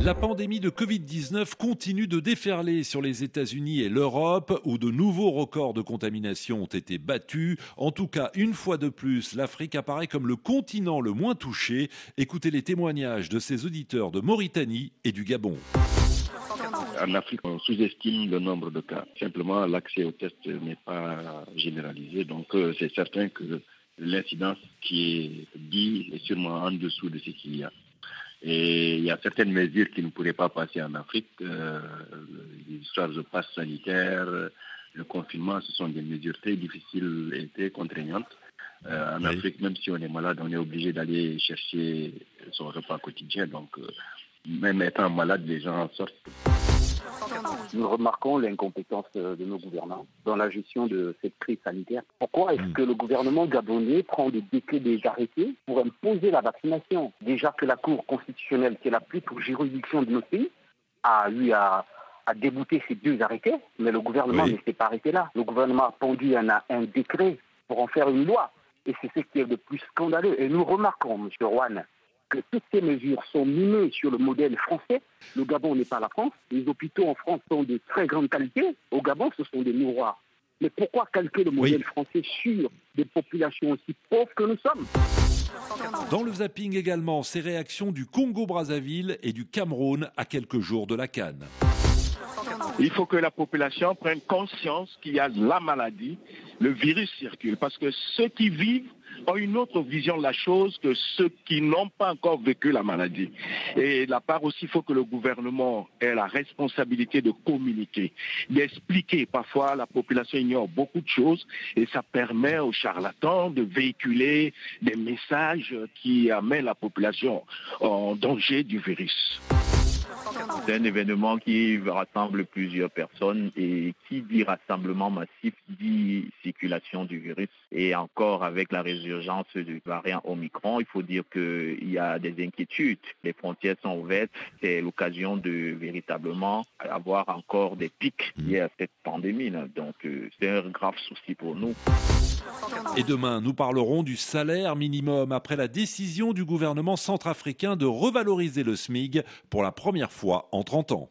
La pandémie de Covid-19 continue de déferler sur les États-Unis et l'Europe, où de nouveaux records de contamination ont été battus. En tout cas, une fois de plus, l'Afrique apparaît comme le continent le moins touché. Écoutez les témoignages de ses auditeurs de Mauritanie et du Gabon. En Afrique, on sous-estime le nombre de cas. Simplement, l'accès aux tests n'est pas généralisé. Donc, euh, c'est certain que l'incidence qui est dit est sûrement en dessous de ce qu'il y a. Et il y a certaines mesures qui ne pourraient pas passer en Afrique. Euh, L'histoire de passe sanitaire, le confinement, ce sont des mesures très difficiles et très contraignantes. Euh, en Afrique, même si on est malade, on est obligé d'aller chercher son repas quotidien. Donc, euh, même étant malade, les gens en sortent. Nous remarquons l'incompétence de nos gouvernants dans la gestion de cette crise sanitaire. Pourquoi est-ce que le gouvernement gabonais prend des décrets, des arrêtés pour imposer la vaccination? Déjà que la Cour constitutionnelle, qui est la plus pour juridiction de notre pays, a eu à, débouter ces deux arrêtés, mais le gouvernement ne s'est pas arrêté là. Le gouvernement a pondu un, un décret pour en faire une loi. Et c'est ce qui est le plus scandaleux. Et nous remarquons, M. Rouen, que toutes ces mesures sont minées sur le modèle français. Le Gabon n'est pas la France. Les hôpitaux en France sont de très grande qualité. Au Gabon, ce sont des miroirs. Mais pourquoi calquer le modèle français sur des populations aussi pauvres que nous sommes? Dans le zapping également, ces réactions du Congo-Brazzaville et du Cameroun à quelques jours de la Cannes. Il faut que la population prenne conscience qu'il y a la maladie, le virus circule, parce que ceux qui vivent ont une autre vision de la chose que ceux qui n'ont pas encore vécu la maladie. Et la part aussi, il faut que le gouvernement ait la responsabilité de communiquer, d'expliquer. Parfois, la population ignore beaucoup de choses et ça permet aux charlatans de véhiculer des messages qui amènent la population en danger du virus. C'est un événement qui rassemble plusieurs personnes et qui dit rassemblement massif dit circulation du virus. Et encore avec la résurgence du variant Omicron, il faut dire qu'il y a des inquiétudes. Les frontières sont ouvertes. C'est l'occasion de véritablement avoir encore des pics liés à cette pandémie. Donc euh, c'est un grave souci pour nous. Et demain, nous parlerons du salaire minimum après la décision du gouvernement centrafricain de revaloriser le SMIG pour la première fois en 30 ans.